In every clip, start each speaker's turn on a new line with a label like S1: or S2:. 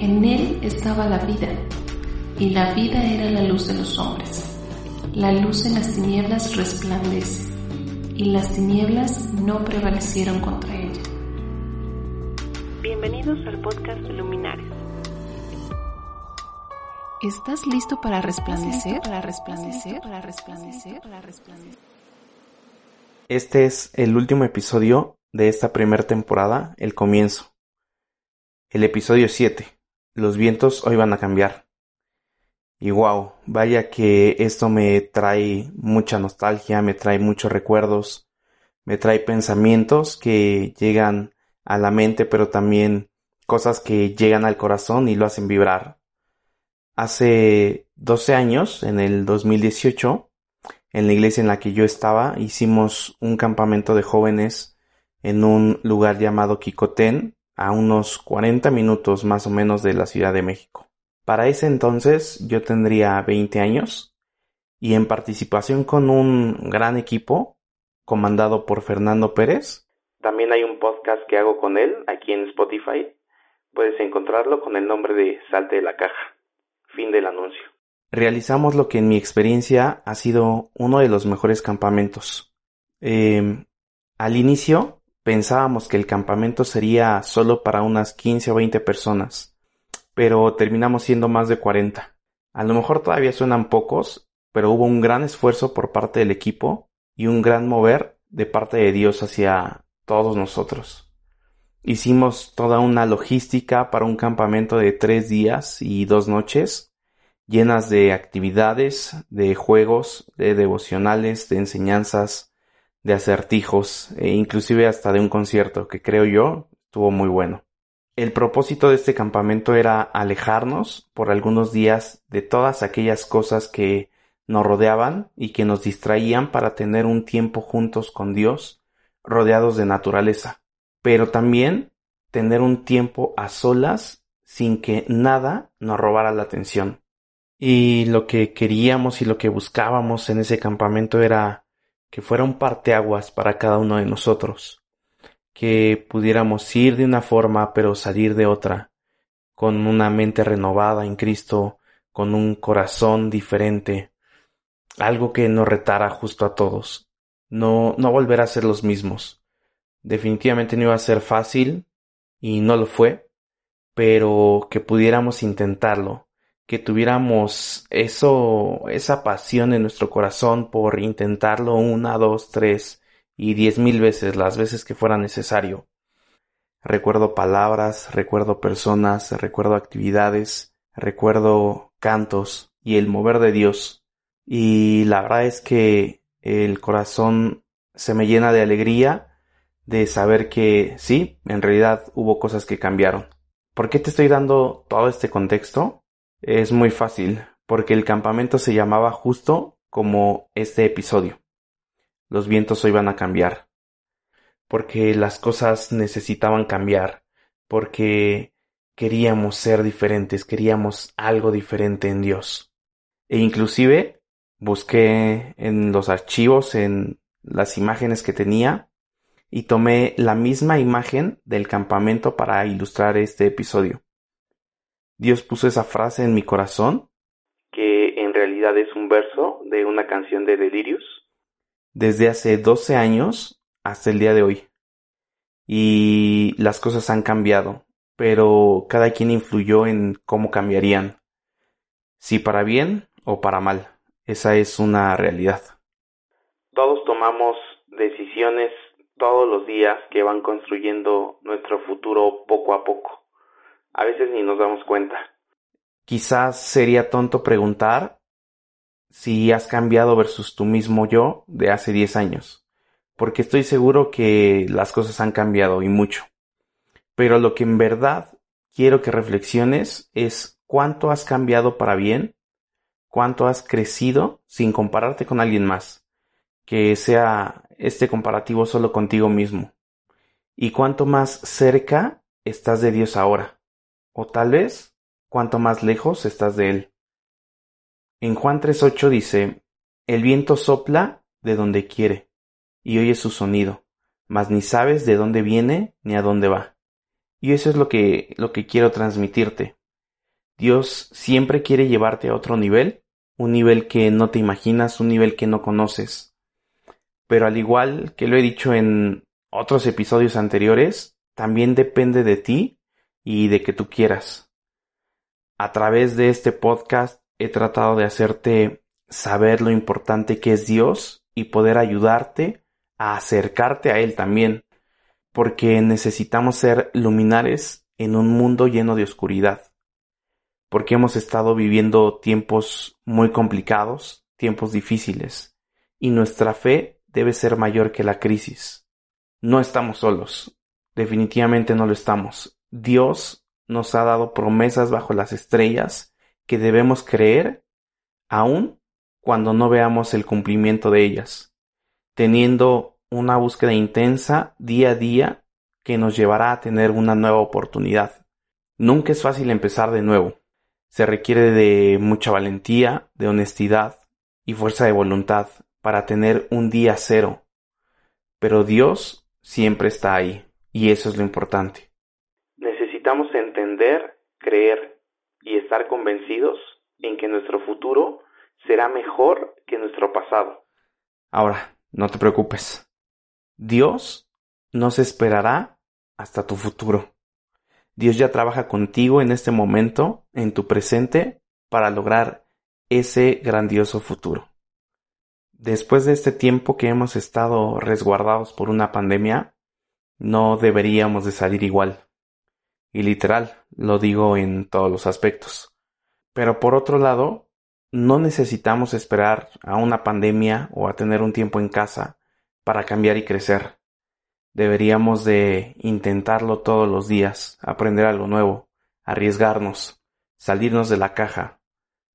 S1: En él estaba la vida, y la vida era la luz de los hombres. La luz en las tinieblas resplandece, y las tinieblas no prevalecieron contra ella.
S2: Bienvenidos al podcast Luminares.
S1: ¿Estás listo para resplandecer? Para resplandecer, para resplandecer, para resplandecer.
S3: Este es el último episodio de esta primera temporada, el comienzo. El episodio 7. Los vientos hoy van a cambiar. Y wow, vaya que esto me trae mucha nostalgia, me trae muchos recuerdos, me trae pensamientos que llegan a la mente, pero también cosas que llegan al corazón y lo hacen vibrar. Hace 12 años, en el 2018, en la iglesia en la que yo estaba, hicimos un campamento de jóvenes en un lugar llamado Quicotén, a unos 40 minutos más o menos de la Ciudad de México. Para ese entonces yo tendría 20 años y en participación con un gran equipo comandado por Fernando Pérez. También hay un podcast que hago con él aquí en Spotify. Puedes encontrarlo con el nombre de Salte de la Caja. Fin del anuncio realizamos lo que en mi experiencia ha sido uno de los mejores campamentos. Em, al inicio pensábamos que el campamento sería solo para unas 15 o 20 personas, pero terminamos siendo más de 40. A lo mejor todavía suenan pocos, pero hubo un gran esfuerzo por parte del equipo y un gran mover de parte de Dios hacia todos nosotros. Hicimos toda una logística para un campamento de tres días y dos noches llenas de actividades, de juegos, de devocionales, de enseñanzas, de acertijos e inclusive hasta de un concierto que creo yo estuvo muy bueno. El propósito de este campamento era alejarnos por algunos días de todas aquellas cosas que nos rodeaban y que nos distraían para tener un tiempo juntos con Dios, rodeados de naturaleza, pero también tener un tiempo a solas sin que nada nos robara la atención. Y lo que queríamos y lo que buscábamos en ese campamento era que fuera un parteaguas para cada uno de nosotros, que pudiéramos ir de una forma pero salir de otra, con una mente renovada en Cristo, con un corazón diferente, algo que nos retara justo a todos, no, no volver a ser los mismos. Definitivamente no iba a ser fácil, y no lo fue, pero que pudiéramos intentarlo, que tuviéramos eso, esa pasión en nuestro corazón por intentarlo una, dos, tres y diez mil veces, las veces que fuera necesario. Recuerdo palabras, recuerdo personas, recuerdo actividades, recuerdo cantos y el mover de Dios. Y la verdad es que el corazón se me llena de alegría de saber que sí, en realidad hubo cosas que cambiaron. ¿Por qué te estoy dando todo este contexto? Es muy fácil, porque el campamento se llamaba justo como este episodio. Los vientos hoy van a cambiar. Porque las cosas necesitaban cambiar. Porque queríamos ser diferentes, queríamos algo diferente en Dios. E inclusive busqué en los archivos, en las imágenes que tenía, y tomé la misma imagen del campamento para ilustrar este episodio. Dios puso esa frase en mi corazón, que en realidad es un verso de una canción de Delirious, desde hace 12 años hasta el día de hoy. Y las cosas han cambiado, pero cada quien influyó en cómo cambiarían, si para bien o para mal. Esa es una realidad. Todos tomamos decisiones todos los días que van construyendo nuestro futuro poco a poco a veces ni nos damos cuenta. Quizás sería tonto preguntar si has cambiado versus tu mismo yo de hace 10 años, porque estoy seguro que las cosas han cambiado y mucho. Pero lo que en verdad quiero que reflexiones es cuánto has cambiado para bien, cuánto has crecido sin compararte con alguien más, que sea este comparativo solo contigo mismo, y cuánto más cerca estás de Dios ahora o tal vez cuanto más lejos estás de él. En Juan 3.8 dice, El viento sopla de donde quiere, y oyes su sonido, mas ni sabes de dónde viene ni a dónde va. Y eso es lo que, lo que quiero transmitirte, Dios siempre quiere llevarte a otro nivel, un nivel que no te imaginas, un nivel que no conoces. Pero al igual que lo he dicho en otros episodios anteriores, también depende de ti y de que tú quieras. A través de este podcast he tratado de hacerte saber lo importante que es Dios y poder ayudarte a acercarte a Él también, porque necesitamos ser luminares en un mundo lleno de oscuridad porque hemos estado viviendo tiempos muy complicados, tiempos difíciles, y nuestra fe debe ser mayor que la crisis. No estamos solos, definitivamente no lo estamos. Dios nos ha dado promesas bajo las estrellas que debemos creer aun cuando no veamos el cumplimiento de ellas, teniendo una búsqueda intensa día a día que nos llevará a tener una nueva oportunidad. Nunca es fácil empezar de nuevo, se requiere de mucha valentía, de honestidad y fuerza de voluntad para tener un día cero. Pero Dios siempre está ahí, y eso es lo importante.
S4: Necesitamos entender, creer y estar convencidos en que nuestro futuro será mejor que nuestro pasado.
S3: Ahora, no te preocupes. Dios no se esperará hasta tu futuro. Dios ya trabaja contigo en este momento, en tu presente, para lograr ese grandioso futuro. Después de este tiempo que hemos estado resguardados por una pandemia, no deberíamos de salir igual. Y literal, lo digo en todos los aspectos. Pero por otro lado, no necesitamos esperar a una pandemia o a tener un tiempo en casa para cambiar y crecer. Deberíamos de intentarlo todos los días, aprender algo nuevo, arriesgarnos, salirnos de la caja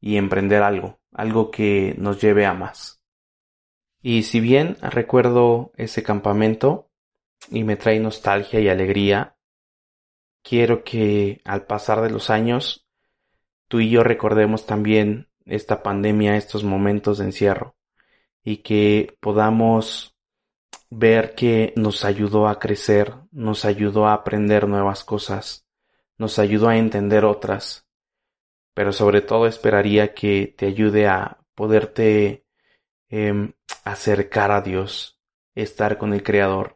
S3: y emprender algo, algo que nos lleve a más. Y si bien recuerdo ese campamento y me trae nostalgia y alegría, quiero que al pasar de los años tú y yo recordemos también esta pandemia, estos momentos de encierro y que podamos ver que nos ayudó a crecer, nos ayudó a aprender nuevas cosas, nos ayudó a entender otras, pero sobre todo esperaría que te ayude a poderte em, acercar a Dios, estar con el Creador.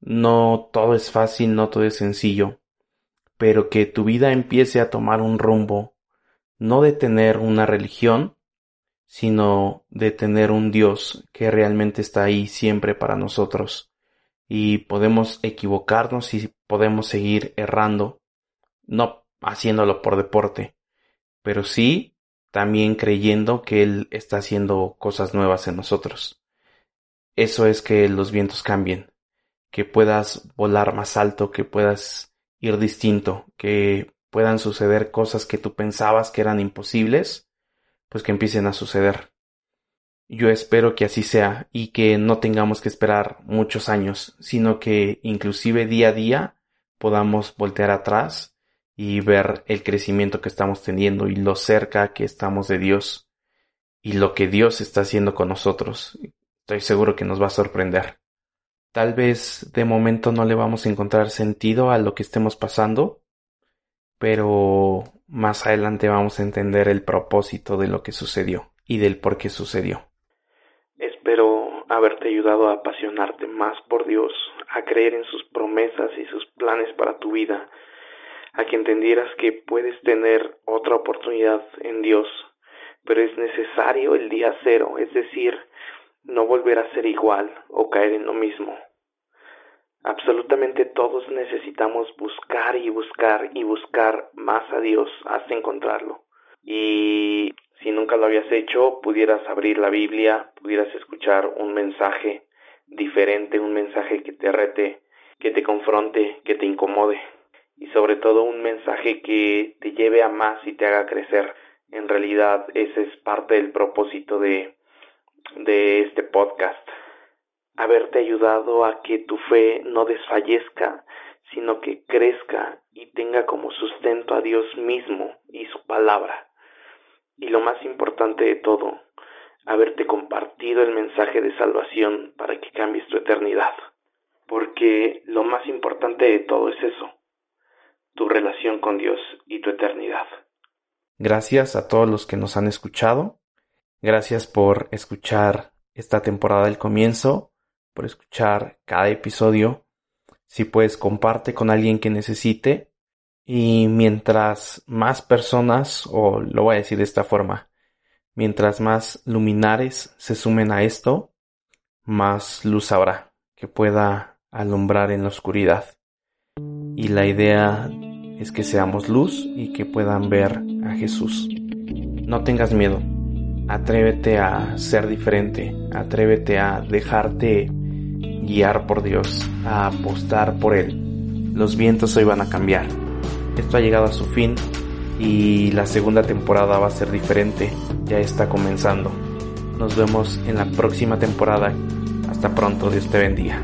S3: No todo es fácil, no todo es sencillo, pero que tu vida empiece a tomar un rumbo, no de tener una religión, sino de tener un Dios que realmente está ahí siempre para nosotros. Y podemos equivocarnos y podemos seguir errando, no haciéndolo por deporte, pero sí también creyendo que Él está haciendo cosas nuevas en nosotros. Eso es que los vientos cambien, que puedas volar más alto, que puedas ir distinto, que puedan suceder cosas que tú pensabas que eran imposibles, pues que empiecen a suceder. Yo espero que así sea y que no tengamos que esperar muchos años, sino que inclusive día a día podamos voltear atrás y ver el crecimiento que estamos teniendo y lo cerca que estamos de Dios y lo que Dios está haciendo con nosotros. Estoy seguro que nos va a sorprender. Tal vez de momento no le vamos a encontrar sentido a lo que estemos pasando, pero más adelante vamos a entender el propósito de lo que sucedió y del por qué sucedió.
S4: Espero haberte ayudado a apasionarte más por Dios, a creer en sus promesas y sus planes para tu vida, a que entendieras que puedes tener otra oportunidad en Dios, pero es necesario el día cero, es decir, no volver a ser igual o caer en lo mismo. Absolutamente todos necesitamos buscar y buscar y buscar más a Dios hasta encontrarlo. Y si nunca lo habías hecho, pudieras abrir la Biblia, pudieras escuchar un mensaje diferente, un mensaje que te rete, que te confronte, que te incomode. Y sobre todo un mensaje que te lleve a más y te haga crecer. En realidad ese es parte del propósito de, de este podcast haberte ayudado a que tu fe no desfallezca, sino que crezca y tenga como sustento a Dios mismo y su palabra. Y lo más importante de todo, haberte compartido el mensaje de salvación para que cambies tu eternidad. Porque lo más importante de todo es eso, tu relación con Dios y tu eternidad.
S3: Gracias a todos los que nos han escuchado. Gracias por escuchar esta temporada del comienzo, por escuchar cada episodio. Si puedes, comparte con alguien que necesite. Y mientras más personas, o lo voy a decir de esta forma, mientras más luminares se sumen a esto, más luz habrá que pueda alumbrar en la oscuridad. Y la idea es que seamos luz y que puedan ver a Jesús. No tengas miedo, atrévete a ser diferente, atrévete a dejarte guiar por Dios, a apostar por Él. Los vientos hoy van a cambiar. Esto ha llegado a su fin y la segunda temporada va a ser diferente, ya está comenzando. Nos vemos en la próxima temporada. Hasta pronto, Dios te bendiga.